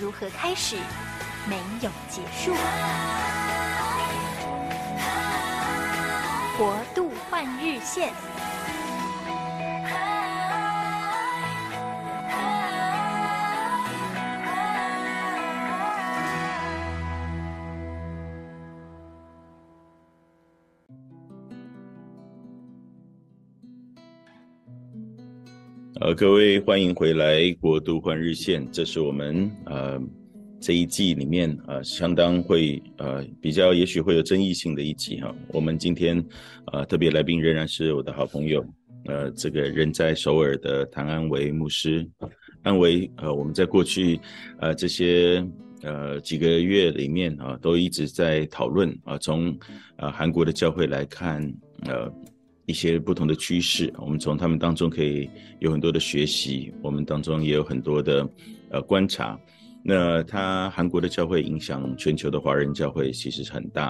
如何开始，没有结束。国度换日线。呃，各位欢迎回来《国度换日线》，这是我们呃这一季里面呃相当会呃比较也许会有争议性的一集哈。我们今天呃特别来宾仍然是我的好朋友，呃，这个人在首尔的谭安维牧师。安维呃，我们在过去呃这些呃几个月里面啊、都一直在讨论啊、从呃韩国的教会来看呃。一些不同的趋势，我们从他们当中可以有很多的学习，我们当中也有很多的呃观察。那他韩国的教会影响全球的华人教会其实很大，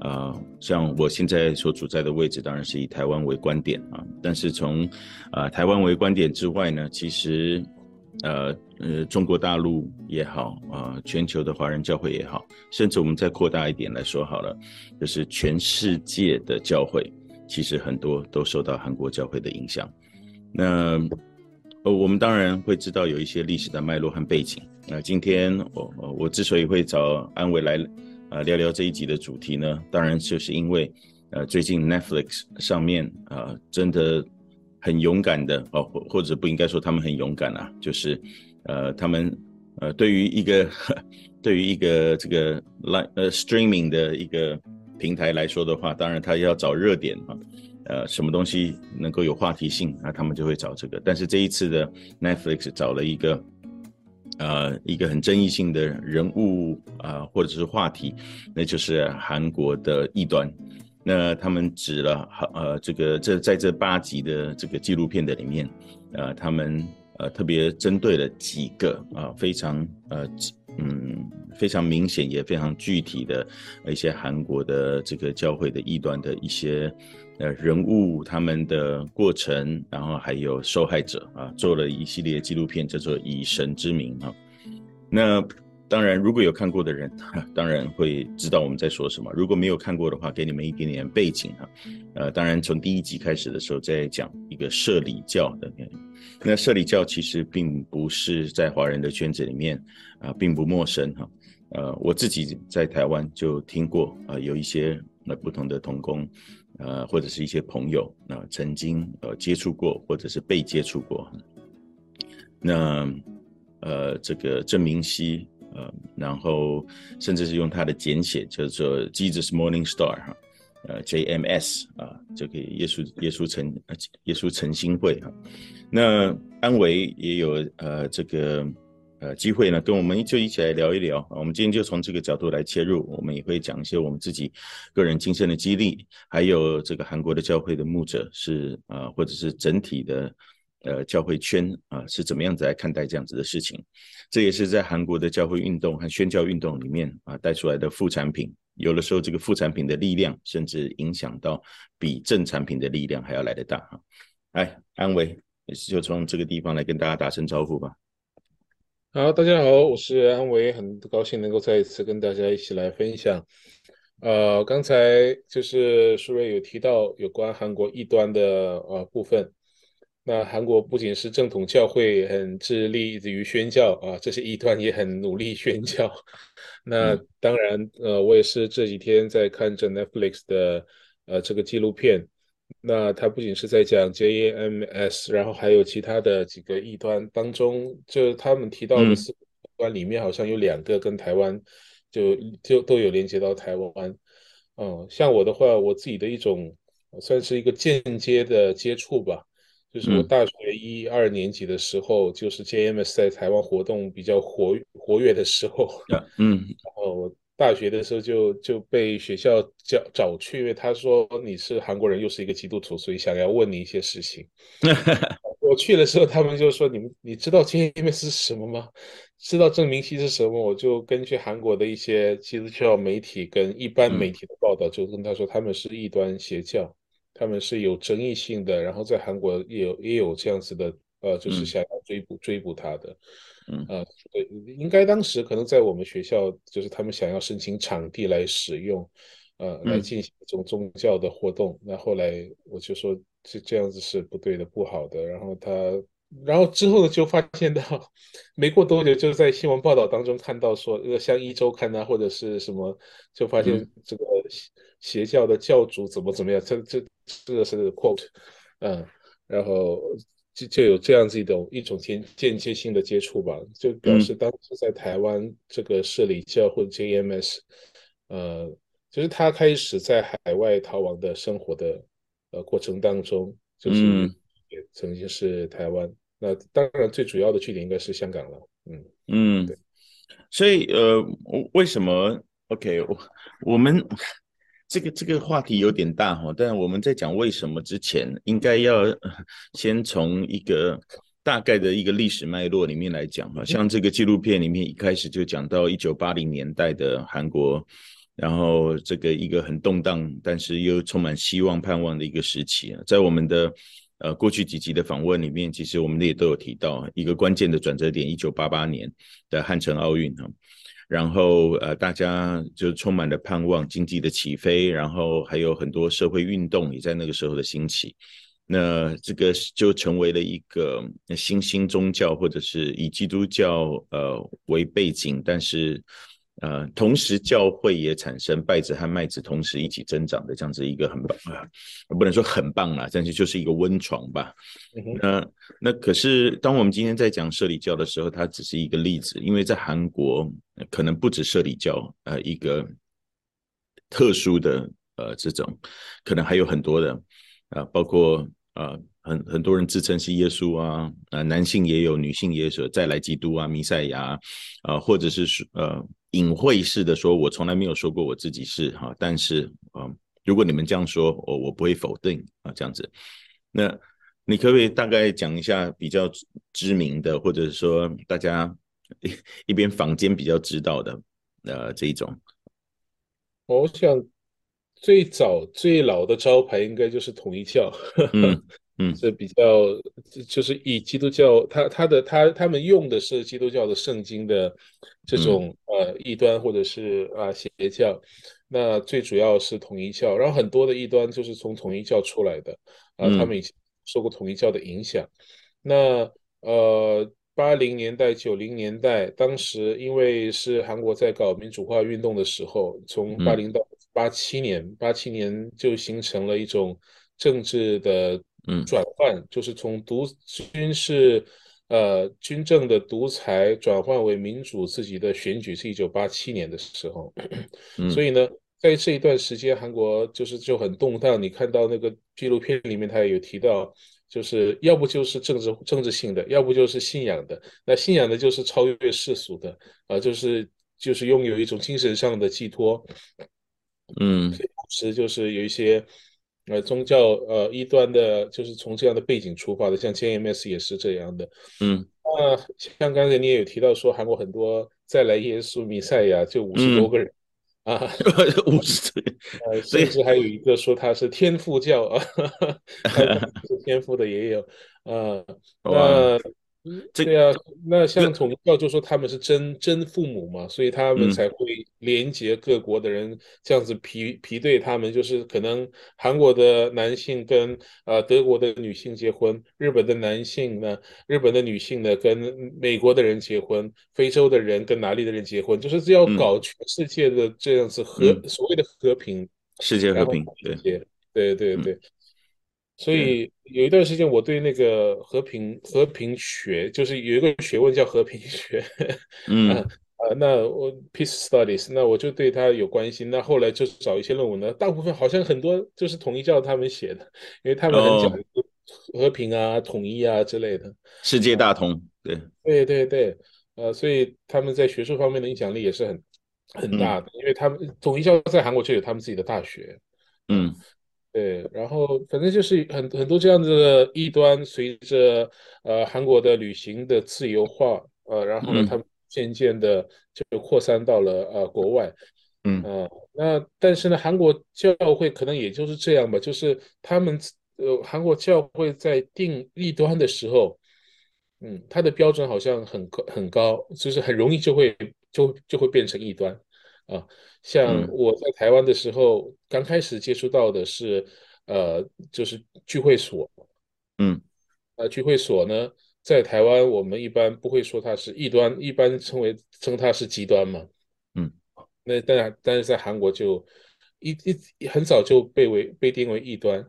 啊、呃，像我现在所处在的位置，当然是以台湾为观点啊。但是从啊、呃、台湾为观点之外呢，其实呃呃中国大陆也好啊、呃，全球的华人教会也好，甚至我们再扩大一点来说好了，就是全世界的教会。其实很多都受到韩国教会的影响。那呃，我们当然会知道有一些历史的脉络和背景。那今天我我之所以会找安伟来呃聊聊这一集的主题呢，当然就是因为呃最近 Netflix 上面啊、呃、真的很勇敢的哦，或或者不应该说他们很勇敢啊，就是呃他们呃对于一个 对于一个这个 live 呃 streaming 的一个。平台来说的话，当然他要找热点啊，呃，什么东西能够有话题性，那他们就会找这个。但是这一次的 Netflix 找了一个，呃，一个很争议性的人物啊，或者是话题，那就是韩国的异端。那他们指了，呃，这个这在这八集的这个纪录片的里面，呃，他们呃特别针对了几个啊，非常呃。嗯，非常明显也非常具体的一些韩国的这个教会的异端的一些呃人物，他们的过程，然后还有受害者啊，做了一系列纪录片，叫做《以神之名》啊。那当然，如果有看过的人，当然会知道我们在说什么；如果没有看过的话，给你们一点点背景哈。呃，当然从第一集开始的时候，在讲一个社理教的。那社理教其实并不是在华人的圈子里面啊、并不陌生哈。呃，我自己在台湾就听过、呃，有一些呃不同的同工，呃，或者是一些朋友那、呃，曾经呃接触过，或者是被接触过。那呃，这个郑明熙。呃，然后甚至是用他的简写叫做 Jesus Morning Star 哈，呃 JMS 啊，这个耶稣耶稣晨耶稣晨星会哈。那安维也有呃这个呃机会呢，跟我们就一起来聊一聊。我们今天就从这个角度来切入，我们也会讲一些我们自己个人亲身的经历，还有这个韩国的教会的牧者是啊、呃，或者是整体的。呃，教会圈啊是怎么样子来看待这样子的事情？这也是在韩国的教会运动和宣教运动里面啊带出来的副产品。有的时候，这个副产品的力量甚至影响到比正产品的力量还要来得大哈。哎，安维，就从这个地方来跟大家打声招呼吧。好，大家好，我是安维，很高兴能够再一次跟大家一起来分享。呃，刚才就是舒瑞有提到有关韩国异端的呃部分。那韩国不仅是正统教会很致力于宣教啊，这些异端也很努力宣教。那当然，呃，我也是这几天在看着 Netflix 的呃这个纪录片。那它不仅是在讲 JAMS，然后还有其他的几个异端当中，就他们提到的四个端里面，好像有两个跟台湾就就都有连接到台湾。嗯，像我的话，我自己的一种算是一个间接的接触吧。就是我大学一二年级的时候，嗯、就是 JMS 在台湾活动比较活活跃的时候。嗯，然后我大学的时候就就被学校叫找去，因为他说你是韩国人，又是一个基督徒，所以想要问你一些事情。我去的时候，他们就说：“你们你知道 JMS 是什么吗？知道证明熙是什么？”我就根据韩国的一些基督教媒体跟一般媒体的报道，就跟他说他们是异端邪教，他们是有争议性的，然后在韩国也有也有这样子的，呃，就是想要追捕追捕他的，嗯，呃，对，应该当时可能在我们学校，就是他们想要申请场地来使用，呃，来进行一种宗教的活动。那后来我就说。这这样子是不对的，不好的。然后他，然后之后呢，就发现到，没过多久，就在新闻报道当中看到说，呃，像一周刊啊，或者是什么，就发现这个邪教的教主怎么怎么样，这这这个是 quote，嗯，然后就就有这样子一种一种间间接性的接触吧，就表示当时在台湾这个社里教或者 JMS，呃，就是他开始在海外逃亡的生活的。呃，过程当中就是也曾经是台湾，嗯、那当然最主要的据点应该是香港了。嗯嗯，对，所以呃，为什么？OK，我我们这个这个话题有点大哈，但我们在讲为什么之前，应该要 先从一个大概的一个历史脉络里面来讲哈，像这个纪录片里面一开始就讲到一九八零年代的韩国。然后这个一个很动荡，但是又充满希望、盼望的一个时期啊，在我们的呃过去几集的访问里面，其实我们也都有提到一个关键的转折点，一九八八年的汉城奥运哈，然后呃大家就充满了盼望，经济的起飞，然后还有很多社会运动也在那个时候的兴起，那这个就成为了一个新兴宗教，或者是以基督教呃为背景，但是。呃，同时教会也产生稗子和麦子同时一起增长的这样子一个很棒啊，不能说很棒啦，但是就是一个温床吧。那、嗯呃、那可是当我们今天在讲摄理教的时候，它只是一个例子，因为在韩国可能不止社理教，呃，一个特殊的呃这种，可能还有很多的啊、呃，包括啊。呃很很多人自称是耶稣啊，呃，男性也有，女性也有，再来基督啊，弥赛亚啊，呃，或者是说呃隐晦式的说，我从来没有说过我自己是哈，但是啊、呃，如果你们这样说，我我不会否定啊，这样子。那你可不可以大概讲一下比较知名的，或者是说大家一一边坊间比较知道的呃这一种？我想最早最老的招牌应该就是统一教。嗯 嗯，是比较，就是以基督教，他他的他他们用的是基督教的圣经的这种呃异端或者是啊邪教，那最主要是统一教，然后很多的异端就是从统一教出来的啊，他们以前受过统一教的影响。那呃八零年代九零年代，当时因为是韩国在搞民主化运动的时候，从八零到八七年，八七年就形成了一种政治的。嗯，转换就是从独军事，呃，军政的独裁转换为民主自己的选举，是一九八七年的时候。嗯，所以呢，在这一段时间，韩国就是就很动荡。你看到那个纪录片里面，他也有提到，就是要不就是政治政治性的，要不就是信仰的。那信仰的就是超越世俗的，啊、呃，就是就是拥有一种精神上的寄托。嗯，同时就是有一些。呃，宗教呃一端的，就是从这样的背景出发的，像 JMS 也是这样的。嗯，那像刚才你也有提到说，韩国很多再来耶稣弥赛亚就五十多个人、嗯、啊，五十岁，呃，甚至还有一个说他是天父教啊，是天父的也有呃，那。对啊，那像统一教就说他们是真真父母嘛，所以他们才会连接各国的人，这样子批批对他们，就是可能韩国的男性跟呃德国的女性结婚，日本的男性呢，日本的女性呢跟美国的人结婚，非洲的人跟哪里的人结婚，就是要搞全世界的这样子和、嗯、所谓的和平，世界和平，对。对对对。嗯所以有一段时间，我对那个和平和平学，就是有一个学问叫和平学，嗯。啊，那我 peace studies，那我就对他有关心。那后来就找一些论文呢，大部分好像很多就是统一教他们写的，因为他们很讲究和平啊、统一啊之类的，世界大同，对，对对对，呃，所以他们在学术方面的影响力也是很很大的，嗯、因为他们统一教在韩国就有他们自己的大学，嗯，对，然后反正就是很很多这样子的异端，随着呃韩国的旅行的自由化，呃，然后呢，他们渐渐的就扩散到了呃国外。嗯那但是呢，韩国教会可能也就是这样吧，就是他们呃，韩国教会在定异端的时候，嗯，他的标准好像很高很高，就是很容易就会就就会变成异端啊。像我在台湾的时候，嗯、刚开始接触到的是呃，就是聚会所，嗯，呃，聚会所呢，在台湾我们一般不会说它是异端，一般称为称它是极端嘛。那当然，但是在韩国就一一很早就被为被定为异端，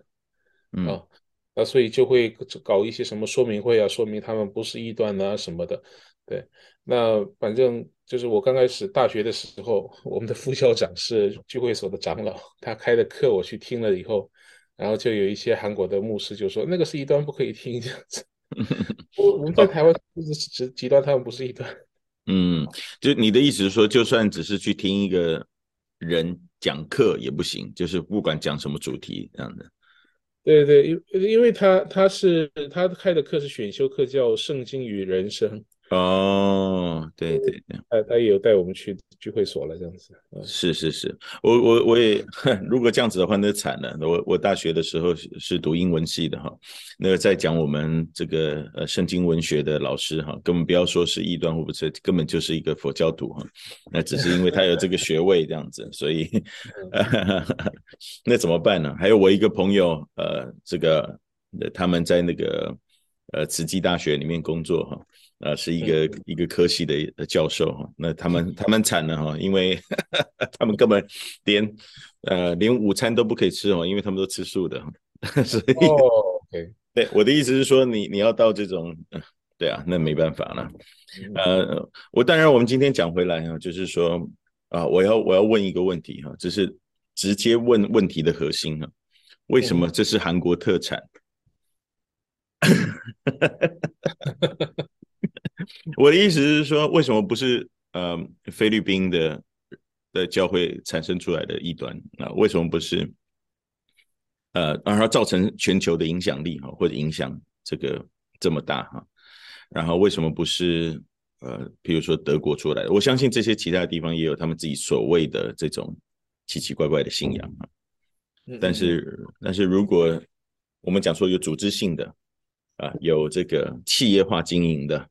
嗯、啊，那所以就会搞一些什么说明会啊，说明他们不是异端啊什么的。对，那反正就是我刚开始大学的时候，我们的副校长是聚会所的长老，他开的课我去听了以后，然后就有一些韩国的牧师就说那个是一端，不可以听这样子。我我们在台湾就是极极端，他们不是一端。嗯，就你的意思是说，就算只是去听一个人讲课也不行，就是不管讲什么主题这样的。对对，因因为他他是他开的课是选修课，叫《圣经与人生》。哦，对对对，他他也有带我们去聚会所了，这样子。是是是，我我我也，如果这样子的话，那惨了。我我大学的时候是是读英文系的哈，那个在讲我们这个呃圣经文学的老师哈，根本不要说是异端或不是，根本就是一个佛教徒哈。那只是因为他有这个学位这样子，所以 那怎么办呢？还有我一个朋友，呃，这个他们在那个呃慈济大学里面工作哈。啊，是一个、嗯、一个科系的教授哈，那他们他们惨了哈，因为 他们根本连呃连午餐都不可以吃哦，因为他们都吃素的，所以.对我的意思是说你，你你要到这种，对啊，那没办法了。呃，我当然我们今天讲回来哈，就是说啊，我要我要问一个问题哈，这是直接问问题的核心哈，为什么这是韩国特产？嗯 我的意思是说，为什么不是呃菲律宾的的教会产生出来的异端啊？为什么不是呃让它造成全球的影响力哈，或者影响这个这么大哈？然后为什么不是呃比如说德国出来的？我相信这些其他的地方也有他们自己所谓的这种奇奇怪怪的信仰啊。但是但是如果我们讲说有组织性的啊，有这个企业化经营的。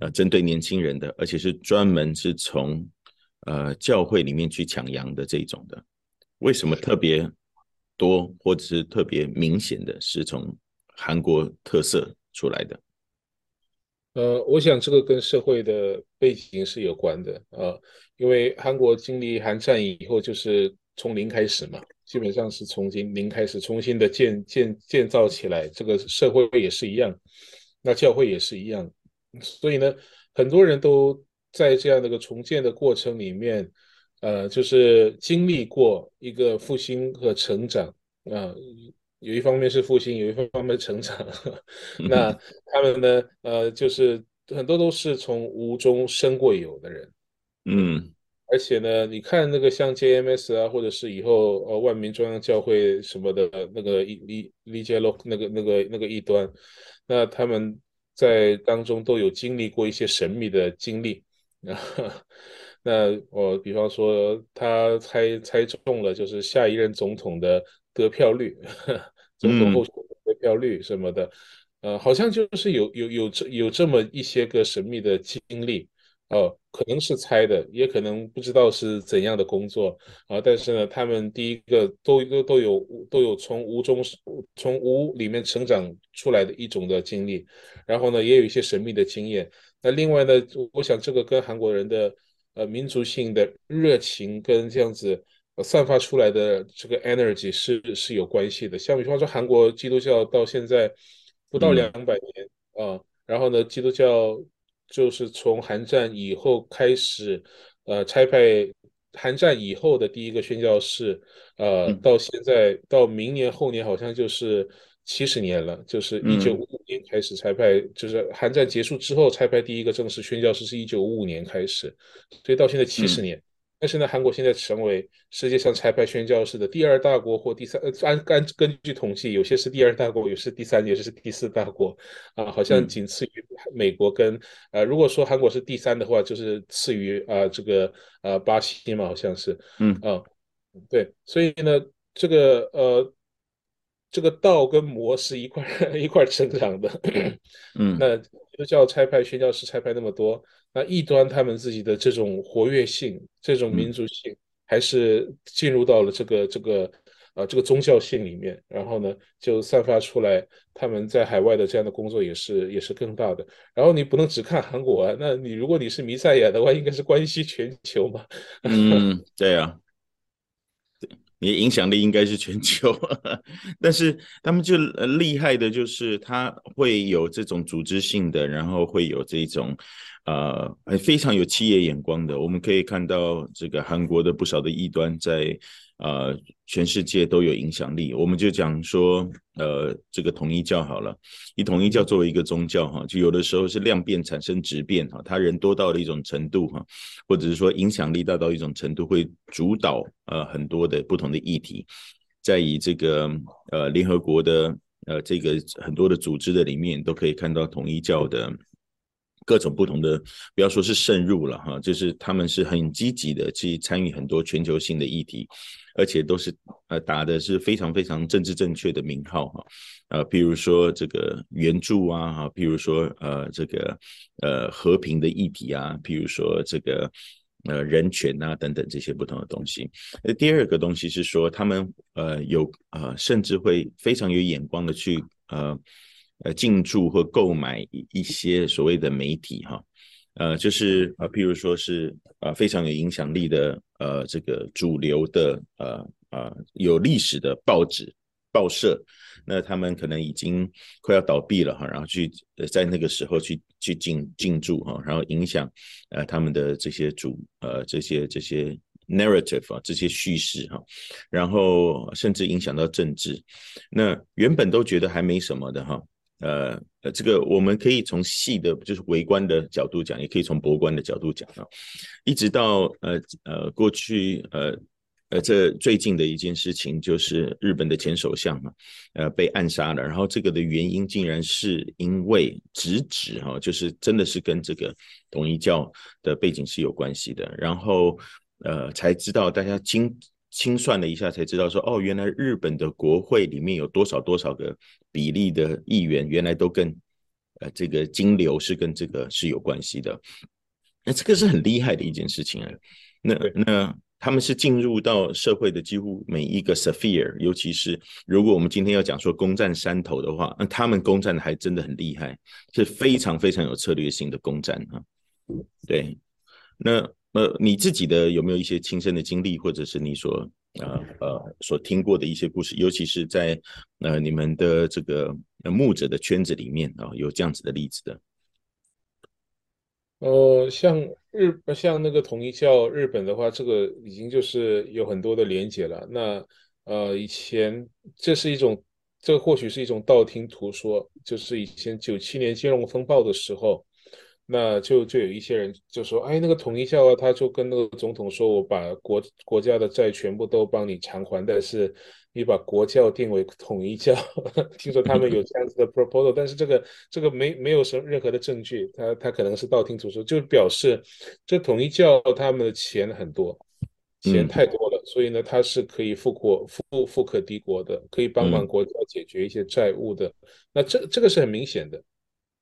呃，针对年轻人的，而且是专门是从呃教会里面去抢羊的这种的，为什么特别多，或者是特别明显的是从韩国特色出来的？呃，我想这个跟社会的背景是有关的，呃，因为韩国经历韩战以后就是从零开始嘛，基本上是从零零开始重新的建建建造起来，这个社会也是一样，那教会也是一样。所以呢，很多人都在这样的一个重建的过程里面，呃，就是经历过一个复兴和成长啊，呃，有一方面是复兴，有一方面成长。那他们呢，呃，就是很多都是从无中生过有的人，嗯，而且呢，你看那个像 JMS 啊，或者是以后呃万民中央教会什么的那个一一李杰洛那个那个那个异端，那他们。在当中都有经历过一些神秘的经历，那我比方说他猜猜中了，就是下一任总统的得票率，总统候选人得票率什么的，呃，好像就是有有有这有这么一些个神秘的经历。哦，可能是猜的，也可能不知道是怎样的工作啊。但是呢，他们第一个都都都有都有从无中从无里面成长出来的一种的经历，然后呢，也有一些神秘的经验。那另外呢，我想这个跟韩国人的呃民族性的热情跟这样子散发出来的这个 energy 是是有关系的。像比方说，韩国基督教到现在不到两百年啊，嗯，然后呢，基督教。就是从韩战以后开始，呃，拆派韩战以后的第一个宣教士，呃，到现在到明年后年好像就是七十年了，就是一九五五年开始拆派，嗯、就是韩战结束之后拆派第一个正式宣教士是一九五五年开始，所以到现在七十年。嗯但是呢，韩国现在成为世界上拆派宣教士的第二大国或第三，呃，按按根据统计，有些是第二大国，有些是第三，有些是第四大国，啊，好像仅次于美国跟，呃，如果说韩国是第三的话，就是次于啊这个呃巴西嘛，好像是，嗯。啊，对，所以呢，这个呃这个道跟魔是一块 一块成长的，嗯，那就叫拆派宣教士拆派那么多。那异端他们自己的这种活跃性、这种民族性，还是进入到了这个这个呃这个宗教性里面，然后呢，就散发出来他们在海外的这样的工作也是也是更大的。然后你不能只看韩国啊，那你如果你是弥赛亚的话，应该是关系全球嘛。嗯，对啊。你的影响力应该是全球，但是他们就厉害的就是他会有这种组织性的，然后会有这种。呃，非常有企业眼光的，我们可以看到这个韩国的不少的异端在呃全世界都有影响力。我们就讲说，呃，这个统一教好了，以统一教作为一个宗教哈，就有的时候是量变产生质变哈，他人多到了一种程度哈，或者是说影响力大到一种程度，会主导呃很多的不同的议题，在以这个呃联合国的呃这个很多的组织的里面，都可以看到统一教的。各种不同的，不要说是渗入了哈，就是他们是很积极的去参与很多全球性的议题，而且都是呃打的是非常非常政治正确的名号哈，呃，比如说这个援助啊哈，比如说呃这个呃和平的议题啊，比如说这个呃人权啊等等这些不同的东西。那，第二个东西是说他们呃有呃甚至会非常有眼光的去呃。呃，进驻或购买一些所谓的媒体哈，呃，就是啊，譬如说是啊，非常有影响力的呃，这个主流的呃呃有历史的报纸报社，那他们可能已经快要倒闭了哈，然后去在那个时候去去进进驻哈，然后影响呃他们的这些主呃这些这些 narrative 啊这些叙事哈，然后甚至影响到政治，那原本都觉得还没什么的哈。呃呃，这个我们可以从细的，就是微观的角度讲，也可以从博观的角度讲啊。一直到呃呃过去呃呃这最近的一件事情，就是日本的前首相嘛，呃被暗杀了。然后这个的原因竟然是因为直指哈，就是真的是跟这个统一教的背景是有关系的。然后呃才知道大家经。清算了一下，才知道说哦，原来日本的国会里面有多少多少个比例的议员，原来都跟呃这个金流是跟这个是有关系的。那这个是很厉害的一件事情啊。那那他们是进入到社会的几乎每一个 sphere，尤其是如果我们今天要讲说攻占山头的话，那他们攻占的还真的很厉害，是非常非常有策略性的攻占哈。对，那。呃，你自己的有没有一些亲身的经历，或者是你所呃呃所听过的一些故事，尤其是在呃你们的这个呃牧者的圈子里面啊，有这样子的例子的？呃，像日像那个统一教日本的话，这个已经就是有很多的连结了。那呃，以前这是一种，这或许是一种道听途说，就是以前九七年金融风暴的时候。那就就有一些人就说，哎，那个统一教啊，他就跟那个总统说，我把国国家的债全部都帮你偿还，但是你把国教定为统一教。听说他们有这样子的 proposal，但是这个这个没没有什么任何的证据，他他可能是道听途说，就表示这统一教他们的钱很多，钱太多了，所以呢，他是可以富国富富可敌国的，可以帮忙国家解决一些债务的。那这这个是很明显的。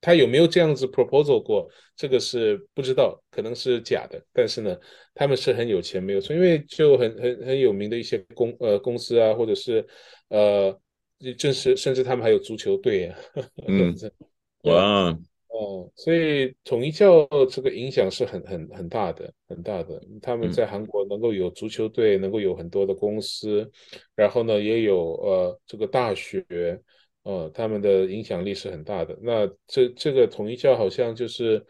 他有没有这样子 proposal 过？这个是不知道，可能是假的。但是呢，他们是很有钱，没有错，因为就很很很有名的一些公呃公司啊，或者是呃，正是甚至他们还有足球队啊。嗯，哇，哦，所以统一教这个影响是很很很大的，很大的。他们在韩国能够有足球队，能够有很多的公司，然后呢，也有呃这个大学。呃，他们的影响力是很大的。那这这个统一教好像就是，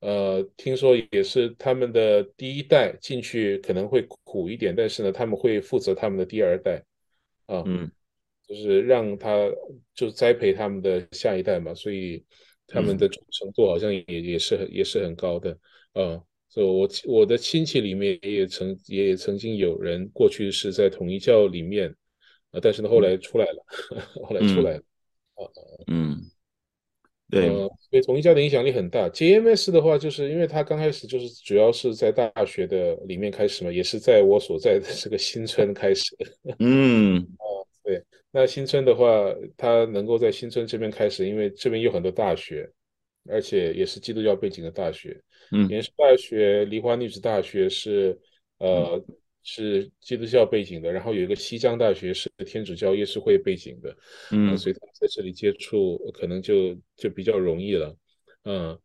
呃，听说也是他们的第一代进去可能会苦一点，但是呢，他们会负责他们的第二代，啊，嗯，就是让他就栽培他们的下一代嘛，所以他们的忠诚度好像也也是很也是很高的啊。所以我我的亲戚里面也曾也曾经有人过去是在统一教里面啊，但是呢后来出来了，嗯、后来出来了啊嗯。对，呃，所以统一教的影响力很大。JMS 的话，就是因为他刚开始就是主要是在大学的里面开始嘛，也是在我所在的这个新村开始。嗯，啊，对，那新村的话，他能够在新村这边开始，因为这边有很多大学，而且也是基督教背景的大学。嗯，延世大学、梨花女子大学是呃。嗯是基督教背景的，然后有一个西江大学是天主教耶稣会背景的，嗯，所以他在这里接触可能就就比较容易了，嗯，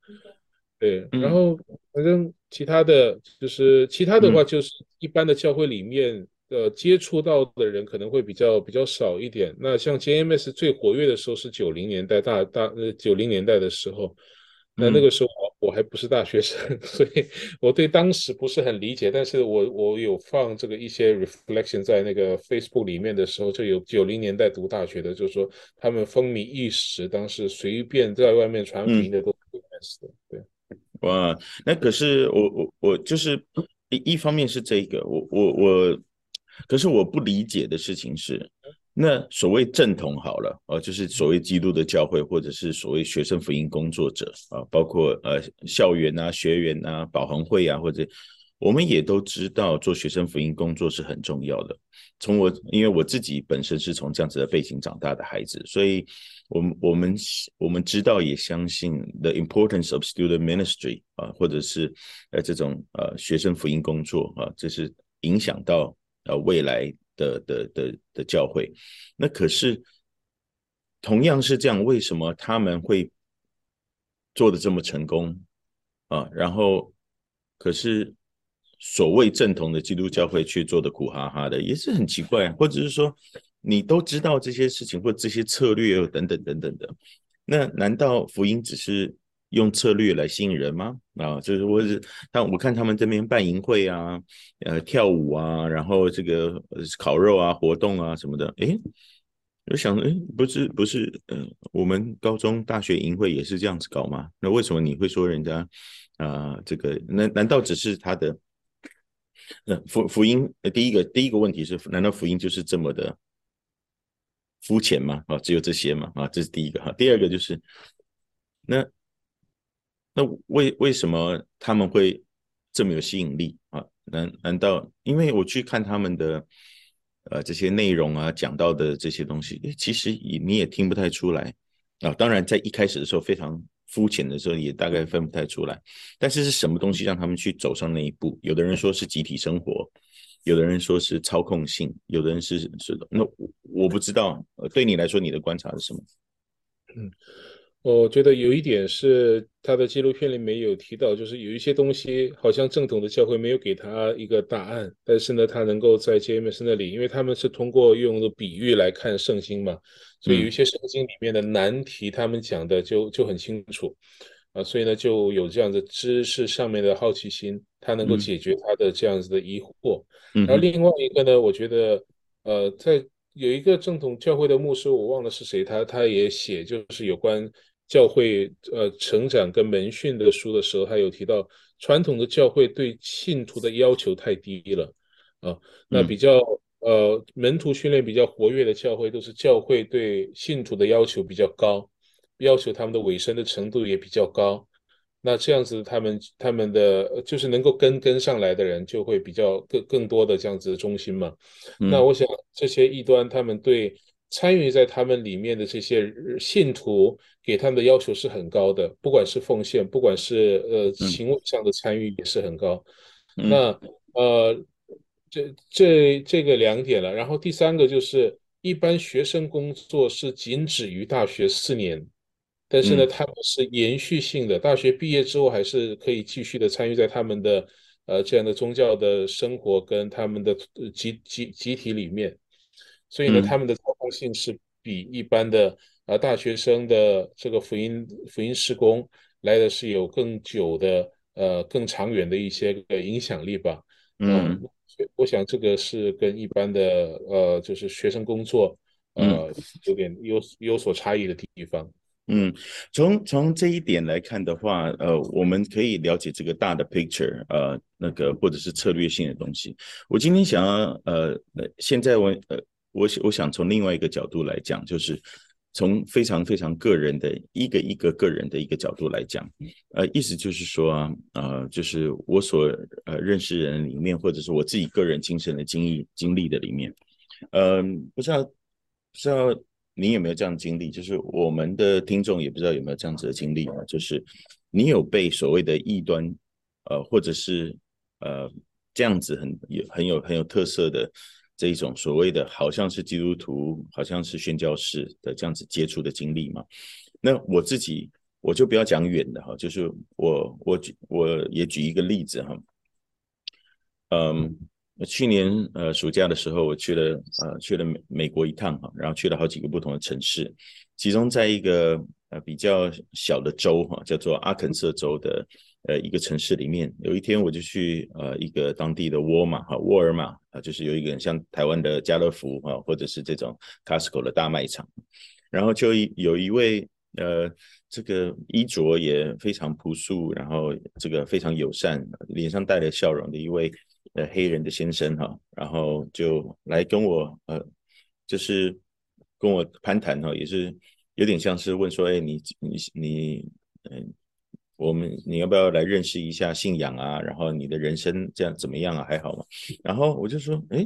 对，然后反正其他的就是其他的话就是一般的教会里面呃接触到的人可能会比较比较少一点。那像 JMS 最活跃的时候是九零年代大大呃九零年代的时候。那那个时候我我还不是大学生，嗯，所以我对当时不是很理解。但是我我有放这个一些 reflection 在那个 Facebook 里面的时候，就有九零年代读大学的，就是说他们风靡一时，当时随便在外面传福音的都是 JMS 的。对，哇，那可是我我我就是一一方面是这个，我我我，可是我不理解的事情是。那所谓正统好了，呃，就是所谓基督的教会，或者是所谓学生福音工作者啊，包括呃校园啊、学员啊、保恒会啊，或者我们也都知道做学生福音工作是很重要的。从我因为我自己本身是从这样子的背景长大的孩子，所以我们我们我们知道也相信 the importance of student ministry 啊，或者是呃这种呃学生福音工作啊，这是影响到呃未来。的的的的教会，那可是同样是这样，为什么他们会做的这么成功啊？然后可是所谓正统的基督教会却做得苦哈哈的，也是很奇怪啊。或者是说，你都知道这些事情或这些策略等等等等的，那难道福音只是？用策略来吸引人吗？啊，就是我是，但我看他们这边办营会啊，呃，跳舞啊，然后这个烤肉啊，活动啊什么的，诶，我想，诶，不是不是，嗯、我们高中大学营会也是这样子搞吗？那为什么你会说人家啊、这个难难道只是他的？那、呃、福福音，第一个第一个问题是，难道福音就是这么的肤浅吗？啊，只有这些吗？啊，这是第一个哈。第二个就是那。那为为什么他们会这么有吸引力啊？难难道因为我去看他们的呃这些内容啊，讲到的这些东西，其实你你也听不太出来啊。当然，在一开始的时候非常肤浅的时候，也大概分不太出来。但是是什么东西让他们去走上那一步？有的人说是集体生活，有的人说是操控性，有的人是是的。那我我不知道，对你来说，你的观察是什么？嗯。我觉得有一点是他的纪录片里面有提到，就是有一些东西好像正统的教会没有给他一个答案，但是呢，他能够在 JMS 那里，因为他们是通过用的比喻来看圣经嘛，所以有一些圣经里面的难题，他们讲的就就很清楚啊，所以呢，就有这样的知识上面的好奇心，他能够解决他的这样子的疑惑。然后另外一个呢，我觉得呃，在有一个正统教会的牧师，我忘了是谁，他他也写就是有关。教会呃成长跟门训的书的时候，他有提到传统的教会对信徒的要求太低了啊，那比较呃门徒训练比较活跃的教会，都是教会对信徒的要求比较高，要求他们的委身的程度也比较高，那这样子他们他们的就是能够跟跟上来的人就会比较更更多的这样子的中心嘛，那我想这些异端他们对。参与在他们里面的这些信徒，给他们的要求是很高的，不管是奉献，不管是呃行为上的参与也是很高。嗯、那呃，这这这个两点了，然后第三个就是，一般学生工作是仅止于大学四年，但是呢，他们是延续性的，大学毕业之后还是可以继续的参与在他们的呃这样的宗教的生活跟他们的集集集体里面。所以呢，他们的操控性是比一般的啊、呃、大学生的这个福音福音施工来的是有更久的呃更长远的一些个影响力吧。嗯，我想这个是跟一般的呃就是学生工作呃有点有有所差异的地方。嗯，从从这一点来看的话，呃，我们可以了解这个大的 picture，呃，那个或者是策略性的东西。我今天想要，呃，现在我，呃，我我想从另外一个角度来讲，就是从非常非常个人的一个一个个人的一个角度来讲，呃，意思就是说啊，呃，就是我所呃认识人里面，或者是我自己个人亲身的经历经历的里面，嗯、不知道不知道。你有没有这样的经历？就是我们的听众也不知道有没有这样子的经历啊？就是你有被所谓的异端，呃，或者是呃这样子很有很有很有特色的这一种所谓的好像是基督徒，好像是宣教士的这样子接触的经历嘛？那我自己我就不要讲远的哈，就是我我举我也举一个例子哈，嗯。去年呃暑假的时候，我去了呃去了美美国一趟哈，然后去了好几个不同的城市，其中在一个呃比较小的州哈，叫做阿肯色州的呃一个城市里面，有一天我就去呃一个当地的沃尔玛哈沃尔玛啊，就是有一个像台湾的家乐福哈，或者是这种 Costco 的大卖场，然后就有一位呃这个衣着也非常朴素，然后这个非常友善，脸上带着笑容的一位。呃，黑人的先生哈，然后就来跟我呃，就是跟我攀谈哈，也是有点像是问说，哎，你你你，嗯，我们你要不要来认识一下信仰啊？然后你的人生这样怎么样啊？还好吗？然后我就说，哎，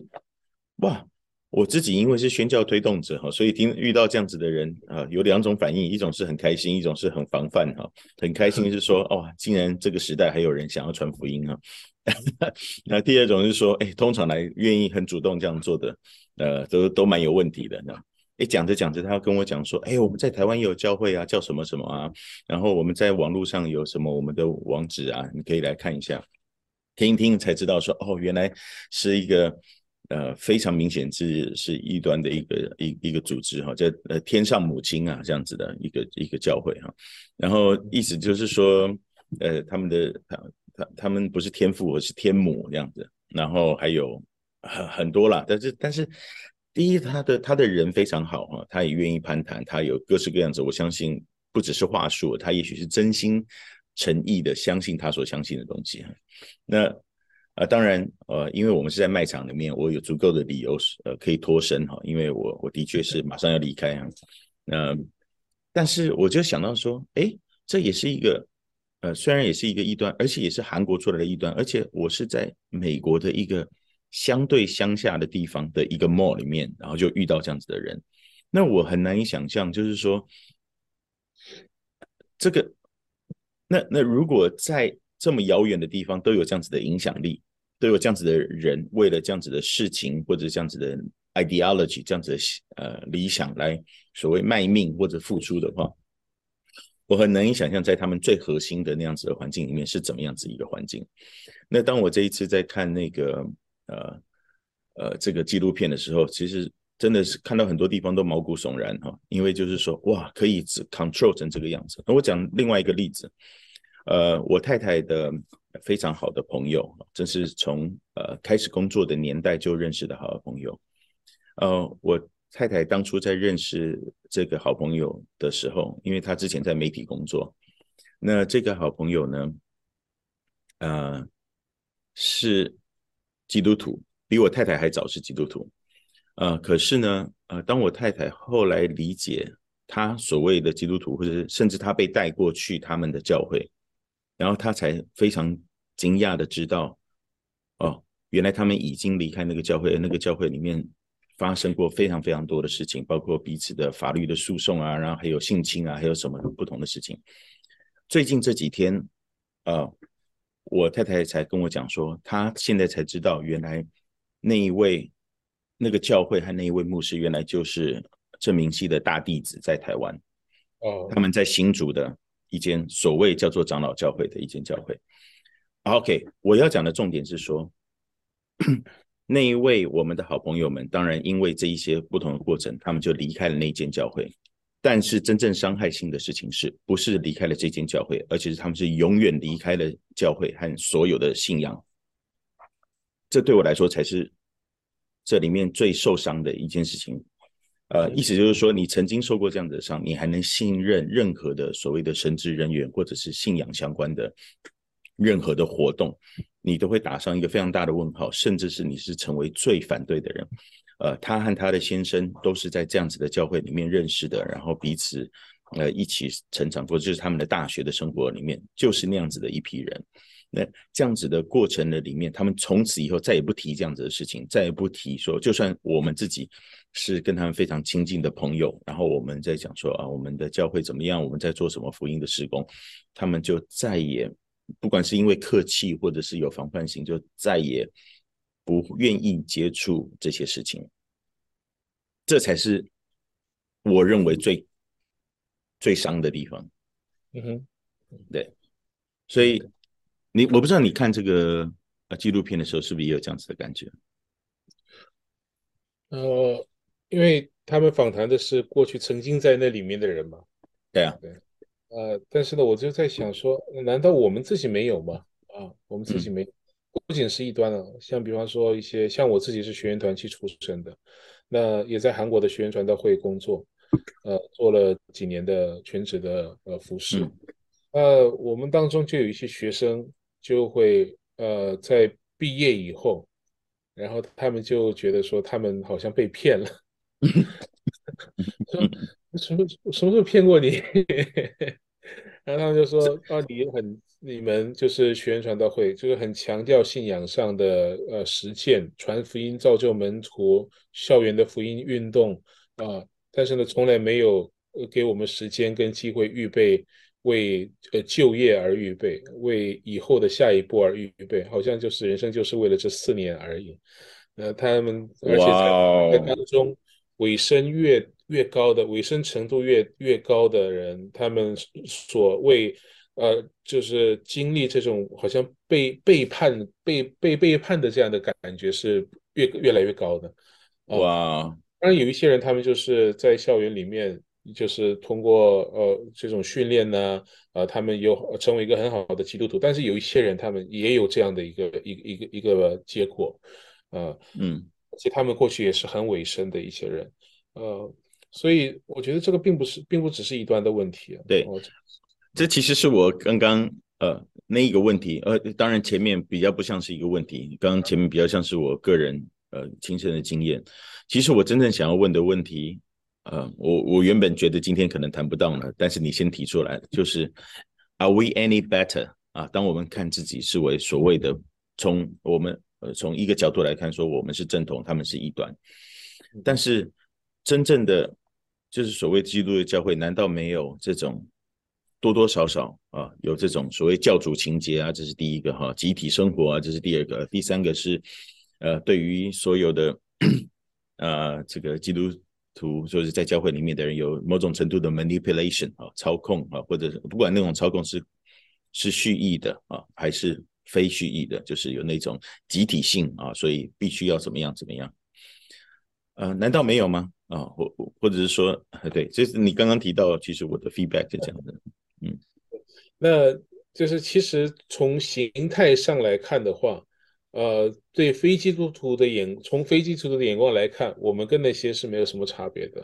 哇，我自己因为是宣教推动者哈，所以听遇到这样子的人啊，有两种反应，一种是很开心，一种是很防范哈。很开心是说，哦，竟然这个时代还有人想要传福音哈。那第二种是说，哎，通常来愿意很主动这样做的，呃，都都蛮有问题的。那，哎，讲着讲着，他跟我讲说，哎，我们在台湾也有教会啊，叫什么什么啊，然后我们在网络上有什么我们的网址啊，你可以来看一下，听一听才知道说，哦，原来是一个呃非常明显是是异端的一个一一个组织哈，叫呃天上母亲啊这样子的一个一个教会哈，然后意思就是说，呃，他们的他。他他们不是天父，而是天母这样子，然后还有很很多啦。但是但是，第一，他的他的人非常好哈，他也愿意攀谈，他有各式各样子。我相信不只是话术，他也许是真心诚意的相信他所相信的东西。那啊、呃，当然呃，因为我们是在卖场里面，我有足够的理由呃可以脱身哈，因为我我的确是马上要离开啊。那但是我就想到说，哎，这也是一个。呃，虽然也是一个异端，而且也是韩国出来的异端，而且我是在美国的一个相对乡下的地方的一个 mall 里面，然后就遇到这样子的人，那我很难以想象，就是说，这个，那那如果在这么遥远的地方都有这样子的影响力，都有这样子的人为了这样子的事情或者这样子的 ideology 这样子的呃理想来所谓卖命或者付出的话。我很难以想象，在他们最核心的那样子的环境里面是怎么样子一个环境。那当我这一次在看那个呃呃这个纪录片的时候，其实真的是看到很多地方都毛骨悚然哈，因为就是说哇，可以只 control 成这个样子。那我讲另外一个例子，呃，我太太的非常好的朋友，这是从呃开始工作的年代就认识的好朋友，呃，我。太太当初在认识这个好朋友的时候，因为她之前在媒体工作，那这个好朋友呢，呃，是基督徒，比我太太还早是基督徒，呃，可是呢，呃，当我太太后来理解他所谓的基督徒，或者甚至他被带过去他们的教会，然后他才非常惊讶的知道，哦，原来他们已经离开那个教会，那个教会里面。发生过非常非常多的事情，包括彼此的法律的诉讼啊，然后还有性侵啊，还有什么不同的事情。最近这几天，呃，我太太才跟我讲说，她现在才知道，原来那一位那个教会和那一位牧师，原来就是郑明熙的大弟子，在台湾。哦，他们在新竹的一间所谓叫做长老教会的一间教会。OK，我要讲的重点是说。那一位我们的好朋友们，当然因为这一些不同的过程，他们就离开了那间教会。但是真正伤害性的事情是，不是离开了这间教会，而且是他们是永远离开了教会和所有的信仰。这对我来说才是这里面最受伤的一件事情。呃，意思就是说，你曾经受过这样的伤，你还能信任任何的所谓的神职人员或者是信仰相关的任何的活动，你都会打上一个非常大的问号，甚至是你是成为最反对的人。呃，他和他的先生都是在这样子的教会里面认识的，然后彼此呃一起成长过，就是他们的大学的生活里面就是那样子的一批人。那这样子的过程的里面，他们从此以后再也不提这样子的事情，再也不提说，就算我们自己。是跟他们非常亲近的朋友，然后我们在讲说啊，我们的教会怎么样，我们在做什么福音的施工，他们就再也不管是因为客气或者是有防范性，就再也不愿意接触这些事情。这才是我认为最最伤的地方。嗯哼，对，所以你我不知道你看这个呃纪录片的时候是不是也有这样子的感觉？呃。因为他们访谈的是过去曾经在那里面的人嘛，对啊，对，呃，但是呢，我就在想说，难道我们自己没有吗？啊，我们自己没，不仅是异端啊，像比方说一些，像我自己是学员团契出身的，那也在韩国的学员传道会工作，呃，做了几年的全职的呃服侍，呃，我们当中就有一些学生就会呃在毕业以后，然后他们就觉得说他们好像被骗了。说什么什么时候骗过你？然后他们就说啊，你很你们就是学员传道会，就是很强调信仰上的呃实践，传福音、造就门徒、校园的福音运动啊，但是呢，从来没有给我们时间跟机会预备为呃就业而预备，为以后的下一步而预备，好像就是人生就是为了这四年而已。呃，他们而且在在当中。尾声越越高的，尾声程度越越高的人，他们所谓呃，就是经历这种好像被背叛、被被背叛的这样的感觉是越越来越高的。哇！当然有一些人，他们就是在校园里面，就是通过呃这种训练呢，啊、呃，他们有成为一个很好的基督徒。但是有一些人，他们也有这样的一个一个一个一个结果，呃，嗯。而且他们过去也是很委身的一些人，呃，所以我觉得这个并不是，并不只是一端的问题。对，这其实是我刚刚呃那一个问题，呃，当然前面比较不像是一个问题，刚刚前面比较像是我个人呃亲身的经验。其实我真正想要问的问题，呃，我我原本觉得今天可能谈不到了，但是你先提出来，就是 Are we any better？啊，当我们看自己视为所谓的从我们。呃，从一个角度来看，说我们是正统，他们是异端，但是真正的就是所谓基督的教会，难道没有这种多多少少啊，有这种所谓教主情节啊？这是第一个哈，集体生活啊，这是第二个，第三个是呃，对于所有的呃这个基督徒，就是在教会里面的人，有某种程度的 manipulation 啊，操控啊，或者不管那种操控是是蓄意的啊，还是。非蓄意的，就是有那种集体性啊，所以必须要怎么样怎么样，呃，难道没有吗？啊，或或者是说，对，就是你刚刚提到，其实我的 feedback 就这样的，嗯，那就是其实从形态上来看的话，呃，对非基督徒的眼，从非基督徒的眼光来看，我们跟那些是没有什么差别的，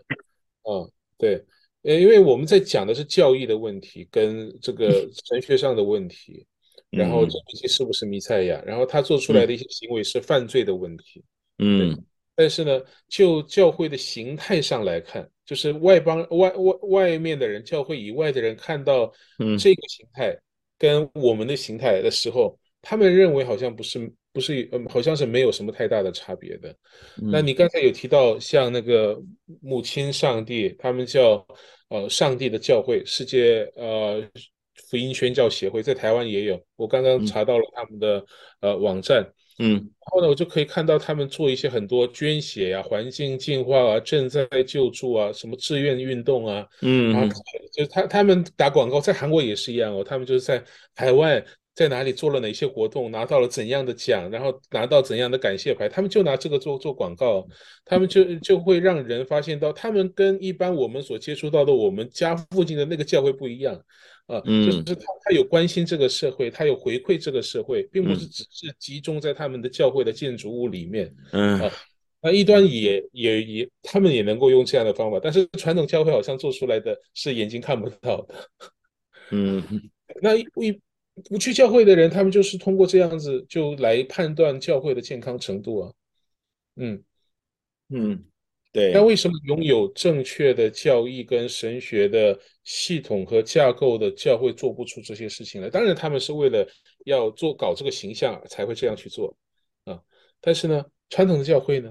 啊，对，呃，因为我们在讲的是教义的问题，跟这个神学上的问题。然后这些是不是弥赛亚？然后他做出来的一些行为是犯罪的问题。嗯，但是呢，就教会的形态上来看，就是外邦外外外面的人，教会以外的人看到这个形态跟我们的形态的时候，他们认为好像不是不是，嗯，好像是没有什么太大的差别的。那你刚才有提到像那个母亲上帝，他们叫呃上帝的教会，世界呃。福音宣教协会在台湾也有，我刚刚查到了他们的、嗯、呃网站，嗯，然后呢，我就可以看到他们做一些很多捐血啊、环境净化啊、赈灾救助啊、什么志愿运动啊，嗯，然后就是他他们打广告，在韩国也是一样哦，他们就是在海外在哪里做了哪些活动，拿到了怎样的奖，然后拿到怎样的感谢牌，他们就拿这个做做广告，他们就就会让人发现到，他们跟一般我们所接触到的我们家附近的那个教会不一样。啊，就是他，他有关心这个社会，他有回馈这个社会，并不是只是集中在他们的教会的建筑物里面。嗯，啊，那一端也也也，他们也能够用这样的方法，但是传统教会好像做出来的是眼睛看不到的。嗯，那一不去教会的人，他们就是通过这样子就来判断教会的健康程度啊。嗯嗯，对。那为什么拥有正确的教义跟神学的系统和架构的教会做不出这些事情来？当然，他们是为了要做搞这个形象才会这样去做啊。但是呢，传统的教会呢，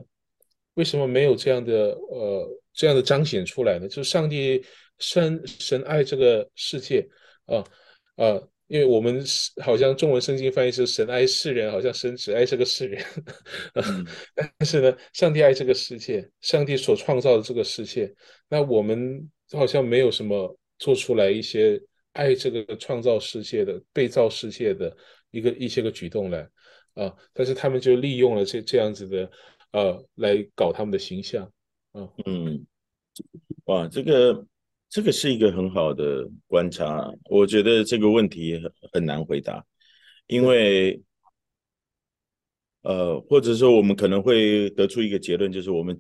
为什么没有这样的呃这样的彰显出来呢？就是上帝神神爱这个世界啊啊。因为我们好像中文圣经翻译是神爱世人，好像神只爱这个世人，嗯、但是呢，上帝爱这个世界，上帝所创造的这个世界，那我们好像没有什么做出来一些爱这个创造世界的被造世界的一个一些个举动来啊，但是他们就利用了这这样子的呃来搞他们的形象啊，嗯，哇，这个。这个是一个很好的观察，我觉得这个问题很很难回答，因为，呃，或者说我们可能会得出一个结论，就是我们，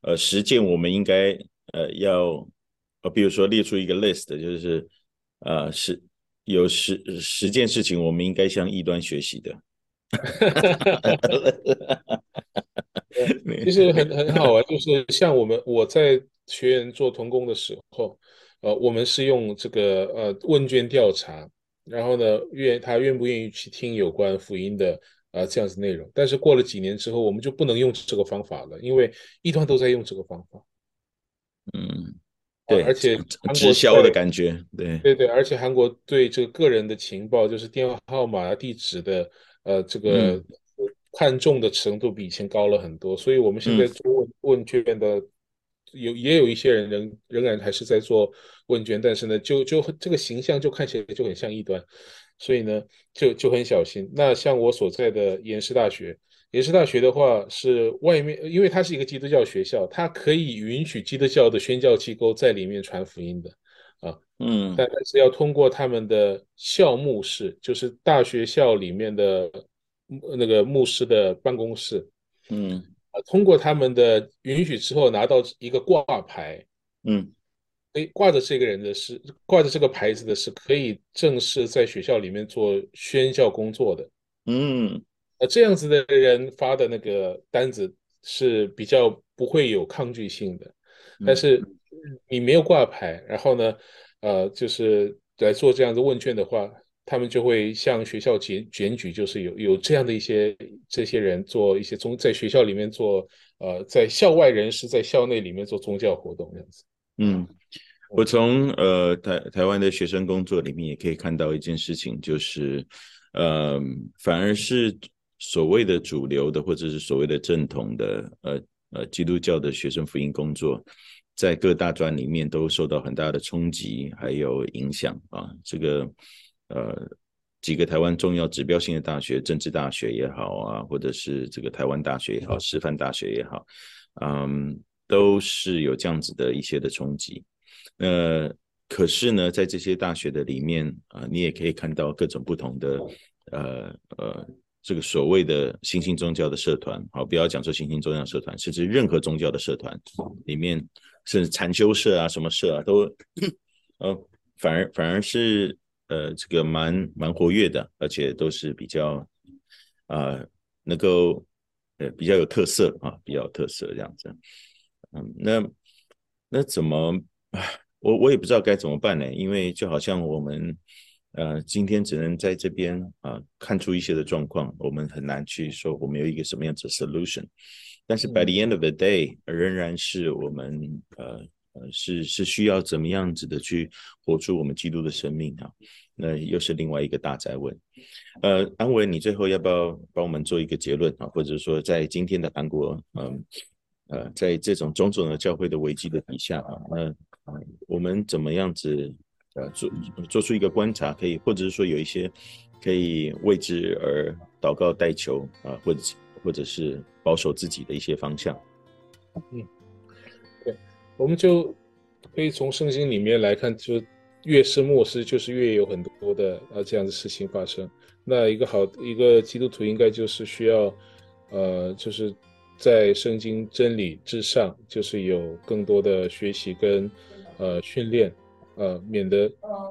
呃，实践我们应该，呃，要，呃，比如说列出一个 list，就是，呃，十有十十件事情我们应该向异端学习的。其实很很好啊，就是像我们我在学员做童工的时候。呃，我们是用这个呃问卷调查，然后呢，愿他愿不愿意去听有关福音的呃这样子内容。但是过了几年之后，我们就不能用这个方法了，因为一端都在用这个方法。嗯，对，而且直销的感觉，对对对，而且韩国对这个个人的情报，就是电话号码、地址的呃这个看重的程度比以前高了很多，所以我们现在做问问卷的。有也有一些人仍仍然还是在做问卷，但是呢，就就这个形象就看起来就很像异端，所以呢，就就很小心。那像我所在的延世大学，延世大学的话是外面，因为它是一个基督教学校，它可以允许基督教的宣教机构在里面传福音的，啊，嗯，但但是要通过他们的校牧室，就是大学校里面的那个牧师的办公室，嗯。通过他们的允许之后，拿到一个挂牌，嗯，诶，挂着这个人的是挂着这个牌子的是可以正式在学校里面做宣教工作的，嗯，呃，这样子的人发的那个单子是比较不会有抗拒性的，但是你没有挂牌，然后呢，呃，就是来做这样子问卷的话。他们就会向学校检检举，就是有有这样的一些这些人做一些宗，在学校里面做，呃，在校外人士在校内里面做宗教活动这样子。嗯，我从呃台台湾的学生工作里面也可以看到一件事情，就是呃，反而是所谓的主流的或者是所谓的正统的呃呃基督教的学生福音工作，在各大专里面都受到很大的冲击还有影响啊，这个。呃，几个台湾重要指标性的大学，政治大学也好啊，或者是这个台湾大学也好，师范大学也好，嗯，都是有这样子的一些的冲击。呃，可是呢，在这些大学的里面啊，呃，你也可以看到各种不同的呃呃，这个所谓的新兴宗教的社团，好，不要讲说新兴宗教社团，甚至任何宗教的社团里面，甚至禅修社啊，什么社啊，都 呃，反而反而是。呃，这个蛮蛮活跃的，而且都是比较啊、呃，能够呃比较有特色啊，比较有特色这样子。嗯，那那怎么，我我也不知道该怎么办呢？因为就好像我们呃今天只能在这边啊、呃、看出一些的状况，我们很难去说我们有一个什么样子的 solution。但是 by the end of the day，仍然是我们呃。呃，是是需要怎么样子的去活出我们基督的生命啊？那又是另外一个大哉问。呃，安文，你最后要不要帮我们做一个结论啊？或者说，在今天的韩国，嗯呃，在这种种种的教会的危机的底下啊，那、呃、我们怎么样子呃做做出一个观察，可以或者是说有一些可以为之而祷告代求啊，或者或者是保守自己的一些方向？嗯。对我们就可以从圣经里面来看，就越是末世，就是越有很多的呃这样的事情发生。那一个好一个基督徒应该就是需要，呃，就是在圣经真理之上，就是有更多的学习跟呃训练，呃，免得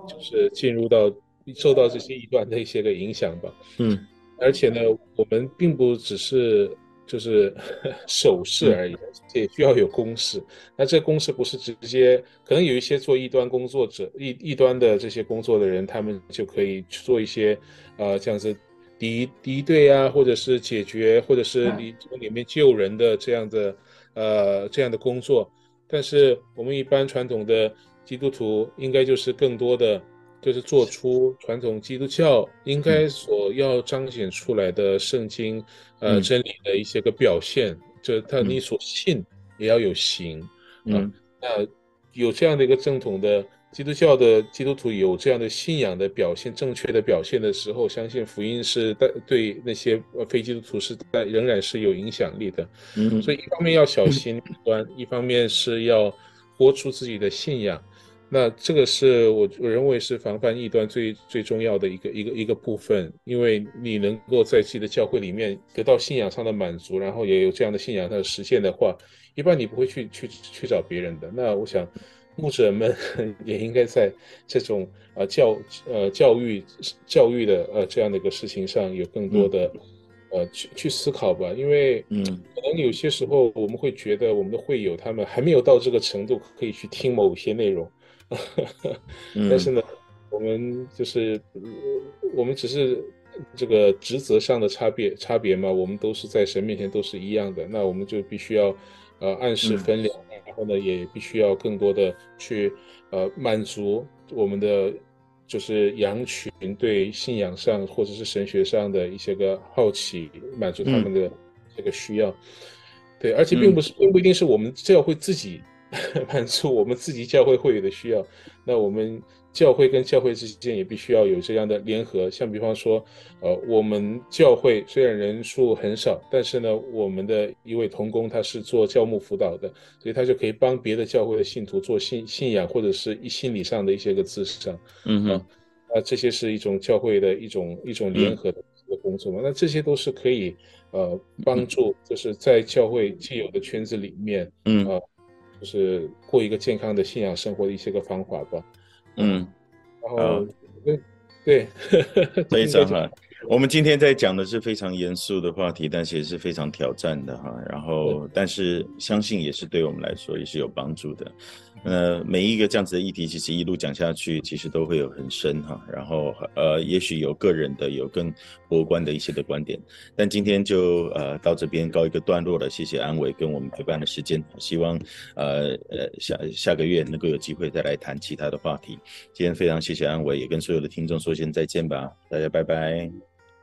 就是进入到受到这些异端的一些个影响吧。嗯，而且呢，我们并不只是。就是 手势而已，也需要有公式。那这公式不是直接，可能有一些做异端工作者、异异端的这些工作的人，他们就可以去做一些，呃，这样子敌敌对啊，或者是解决，或者是里从里面救人的这样的，呃，这样的工作。但是我们一般传统的基督徒，应该就是更多的。就是做出传统基督教应该所要彰显出来的圣经，呃，真理的一些个表现，就是他你所信也要有行，嗯，那有这样的一个正统的基督教的基督徒有这样的信仰的表现，正确的表现的时候，相信福音是带对那些非基督徒是带仍然是有影响力的，嗯，所以一方面要小心异端，一方面是要活出自己的信仰。那这个是我我认为是防范异端最最重要的一个一个一个部分，因为你能够在自己的教会里面得到信仰上的满足，然后也有这样的信仰上的实现的话，一般你不会去去去找别人的。那我想，牧者们 也应该在这种呃教呃教育教育的呃这样的一个事情上有更多的、嗯、呃去去思考吧，因为嗯，可能有些时候我们会觉得我们的会友他们还没有到这个程度可以去听某些内容。但是呢，我们就是，我们只是这个职责上的差别差别嘛，我们都是在神面前都是一样的，那我们就必须要，呃，按时分粮，嗯、然后呢，也必须要更多的去，呃，满足我们的就是羊群对信仰上或者是神学上的一些个好奇，满足他们的这个需要，嗯、对，而且并不是，并不一定是我们教会自己。满足我们自己教会会有的需要，那我们教会跟教会之间也必须要有这样的联合。像比方说，呃，我们教会虽然人数很少，但是呢，我们的一位同工他是做教牧辅导的，所以他就可以帮别的教会的信徒做信信仰或者是一心理上的一些个咨商。嗯哼，啊，这些是一种教会的一种一种联合的工作嘛。嗯、那这些都是可以呃帮助，就是在教会既有的圈子里面，嗯啊。呃就是过一个健康的信仰生活的一些个方法吧，嗯，然后对对，非常好。我们今天在讲的是非常严肃的话题，但是也是非常挑战的哈。然后，但是相信也是对我们来说也是有帮助的。呃，每一个这样子的议题，其实一路讲下去，其实都会有很深哈。然后呃，也许有个人的，有更博观的一些的观点。但今天就呃到这边告一个段落了。谢谢安伟跟我们陪伴的时间。希望呃呃下下个月能够有机会再来谈其他的话题。今天非常谢谢安伟，也跟所有的听众说声再见吧。大家拜拜。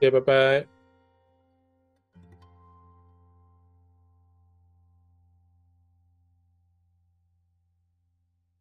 谢谢，拜拜。